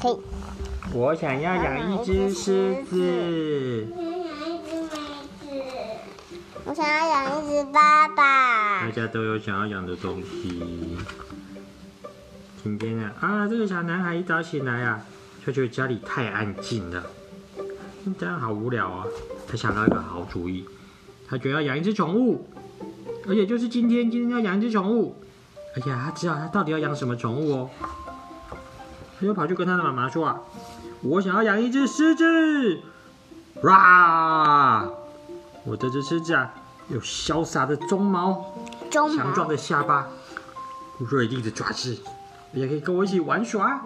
可以。我想要养一只狮子。我想要养一只爸爸。大家都有想要养的东西。今天呢，啊，这个小男孩一早醒来啊，就觉得家里太安静了，这样好无聊啊。他想到一个好主意，他觉得要养一只宠物，而且就是今天，今天要养一只宠物。哎呀，他知道他到底要养什么宠物哦。他就跑去跟他的妈妈说啊。我想要养一只狮子，哇！我这只狮子啊，有潇洒的鬃毛，强壮的下巴，锐利的爪子，也可以跟我一起玩耍，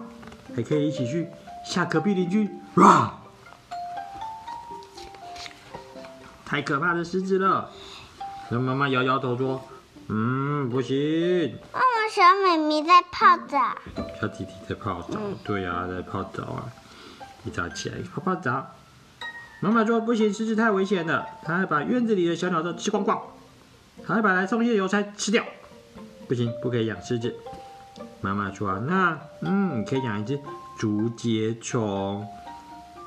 还可以一起去吓隔壁邻居，哇！太可怕的狮子了！然后妈妈摇摇头说：“嗯，不行。”妈妈，小妹妹在泡澡。小弟弟在泡澡，嗯、对呀、啊，在泡澡啊。一早起来泡泡澡，妈妈说不行，狮子太危险了，它会把院子里的小鸟都吃光光，还会把来送信的邮差吃掉，不行，不可以养狮子。妈妈说啊，那嗯，你可以养一只竹节虫，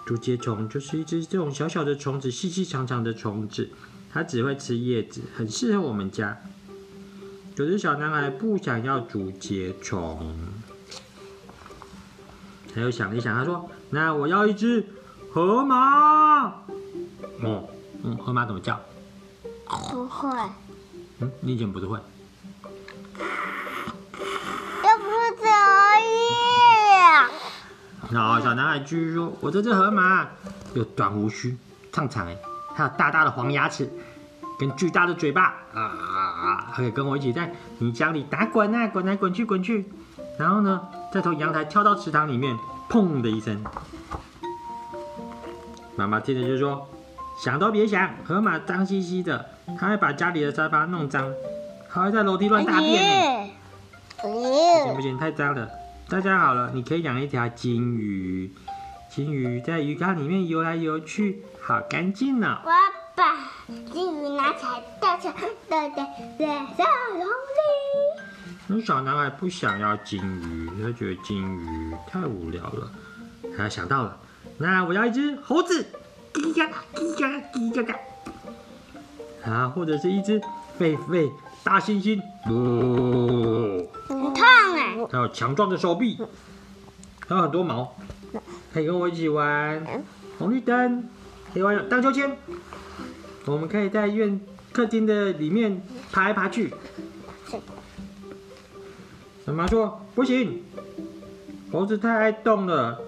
竹节虫就是一只这种小小的虫子，细细长长的虫子，它只会吃叶子，很适合我们家。可是小男孩不想要竹节虫。他又想了一想，他说：“那我要一只河马。”哦，嗯，河马怎么叫？不会。嗯，你以前不是会？又不是这样。然后小男孩继续说：“我这只河马有短胡须，长长哎，还有大大的黄牙齿，跟巨大的嘴巴啊啊啊！可以跟我一起在泥浆里打滚啊，滚来滚去，滚去。然后呢？”再从阳台跳到池塘里面，砰的一声。妈妈听着就说：“想都别想，河马脏兮兮的，它会把家里的沙发弄脏，还会在楼梯乱大便呢。不行不行，太脏了。大家好了，你可以养一条金鱼，金鱼在鱼缸里面游来游去，好干净呢。金鱼拿起来，倒下，倒在垃圾桶里。那小男孩不想要金鱼，他觉得金鱼太无聊了。他想到了，那我要一只猴子，叽嘎嘎，叽嘎嘎，叽嘎嘎。啊，或者是一只狒狒大猩猩，哦，很烫哎。它有强壮的手臂，还有很多毛，可以跟我一起玩红绿灯，可以玩荡秋千。我们可以在院客厅的里面爬来爬去。妈妈说不行，猴子太爱动了，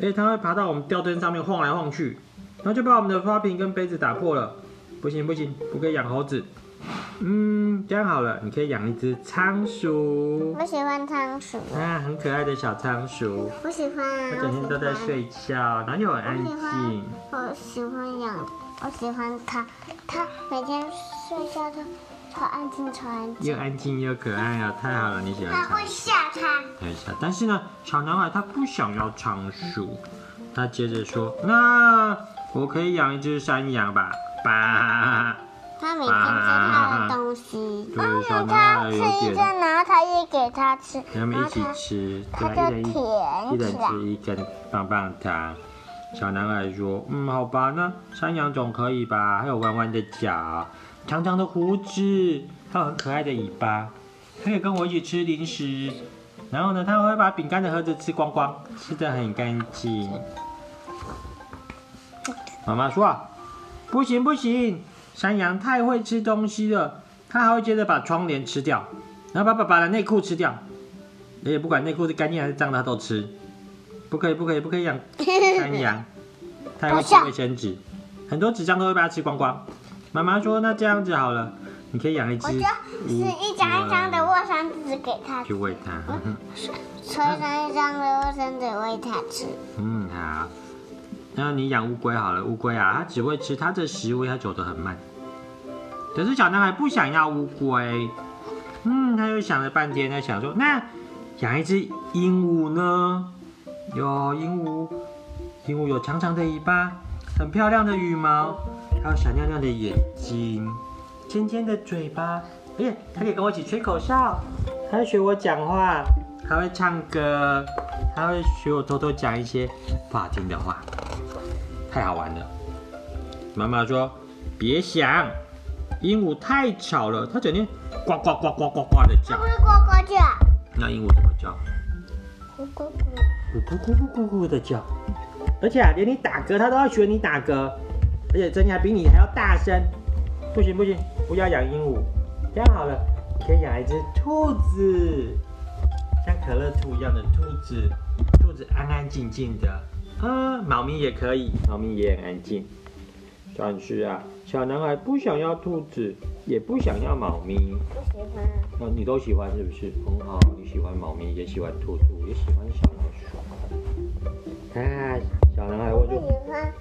哎，它会爬到我们吊灯上面晃来晃去，然后就把我们的花瓶跟杯子打破了。不行不行，不可以养猴子。嗯，这样好了，你可以养一只仓鼠。我喜欢仓鼠。啊，很可爱的小仓鼠。我喜欢。它整天都在睡觉，然后又很安静。我喜欢养，我喜欢它，它每天睡觉都。超安静，超安静，又安静又可爱啊！太好了，你喜欢。他会吓他。会吓，但是呢，小男孩他不想要仓鼠，他接着说：“那我可以养一只山羊吧？”吧。他每天吃他的东西，然后他吃一根，然后他也给他吃，他们一起吃，他就甜起来。一人吃一根棒棒糖。小男孩说：“嗯，好吧，那山羊总可以吧？还有弯弯的脚。”长长的胡子，还有很可爱的尾巴，可以跟我一起吃零食。然后呢，他会把饼干的盒子吃光光，吃得很干净。妈妈说：“不行不行，山羊太会吃东西了，它还会接着把窗帘吃掉，然后把爸爸的内裤吃掉，而且不管内裤是干净还是脏，它都吃。不可以不可以不可以养山羊，它会吃卫生纸，很多纸张都会被它吃光光。”妈妈说：“那这样子好了，你可以养一只。”我就是一张一张的卫生纸给他去喂它。吹上一张的卫生纸喂它吃。嗯，好。那你养乌龟好了，乌龟啊，它只会吃它的食物，它走得很慢。可是小男孩不想要乌龟。嗯，他又想了半天，他想说：“那养一只鹦鹉呢？”有鹦鹉，鹦鹉有长长的尾巴，很漂亮的羽毛。还有闪亮亮的眼睛，尖尖的嘴巴，哎，它可以跟我一起吹口哨，它会学我讲话，还会唱歌。他会学我偷偷讲一些不好听的话，太好玩了。妈妈说：“别想，鹦鹉太吵了，它整天呱呱呱呱呱呱的叫。”不会呱呱叫，那鹦鹉怎么叫？咕咕咕，咕咕咕咕咕咕的叫。而且啊，连你打嗝，它都要学你打嗝，而且真的还比你还要大声。不行不行，不要养鹦鹉，这样好了，你可以养一只兔子，像可乐兔一样的兔子，兔子安安静静的。啊，猫咪也可以，猫咪也很安静。但是啊，小男孩不想要兔子，也不想要猫咪。不喜欢。哦，你都喜欢是不是？很好，你喜欢猫咪，也喜欢兔兔，也喜欢小老鼠。啊，小男孩我就不喜欢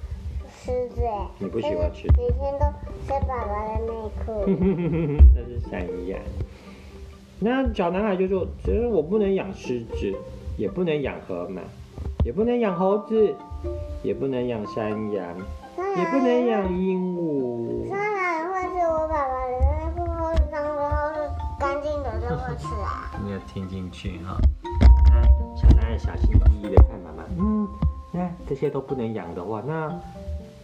狮子哎。你不喜欢吃？每天都吃爸爸的内裤。那是山羊。那小男孩就说：“其实我不能养狮子，也不能养河马，也不能养猴子，也不能养山羊。”也不能养鹦鹉。吃啊。没有听进去哈。那小男孩小心翼翼的看妈妈，嗯，那这些都不能养的话，那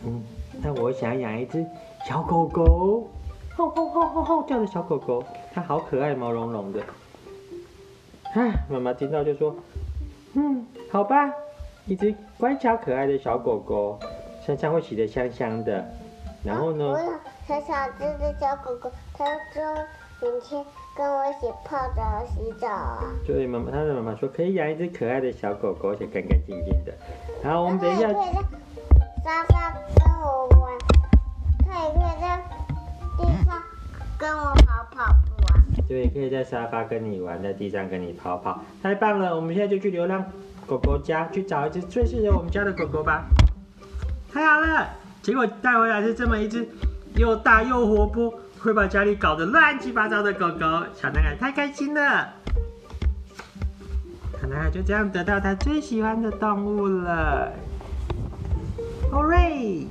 嗯，那我想养一只小狗狗，吼吼吼吼吼叫的小狗狗，它好可爱，毛茸茸的。啊，妈妈听到就说，嗯，好吧，一只乖巧可爱的小狗狗。身上会洗得香香的，然后呢？我有小小只的小狗狗，它说明天跟我一起泡澡洗澡啊。对，妈妈，他的妈妈说可以养一只可爱的小狗狗，而且干干净净的。然后我们等一下。沙发跟我玩，它也可以在地上跟我跑跑步啊。对，可以在沙发跟你玩，在地上跟你跑跑，太棒了！我们现在就去流浪狗狗家去找一只最适合我们家的狗狗吧。太好了！结果带回来是这么一只又大又活泼，会把家里搞得乱七八糟的狗狗。小男孩太开心了，小男孩就这样得到他最喜欢的动物了。好嘞！